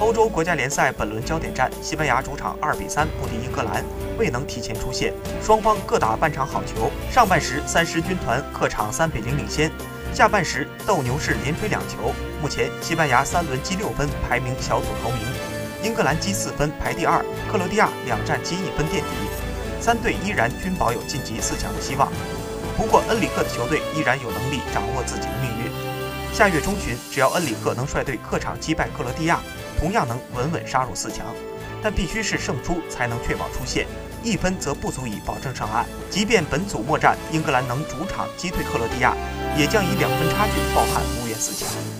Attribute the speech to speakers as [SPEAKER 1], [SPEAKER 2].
[SPEAKER 1] 欧洲国家联赛本轮焦点战，西班牙主场2比3不敌英格兰，未能提前出线。双方各打半场好球，上半时三狮军团客场3比0领先，下半时斗牛士连追两球。目前西班牙三轮积六分，排名小组头名；英格兰积四分，排第二；克罗地亚两战积一分垫底。三队依然均保有晋级四强的希望。不过恩里克的球队依然有能力掌握自己的命运。下月中旬，只要恩里克能率队客场击败克罗地亚。同样能稳稳杀入四强，但必须是胜出才能确保出线，一分则不足以保证上岸。即便本组末战英格兰能主场击退克罗地亚，也将以两分差距抱憾无缘四强。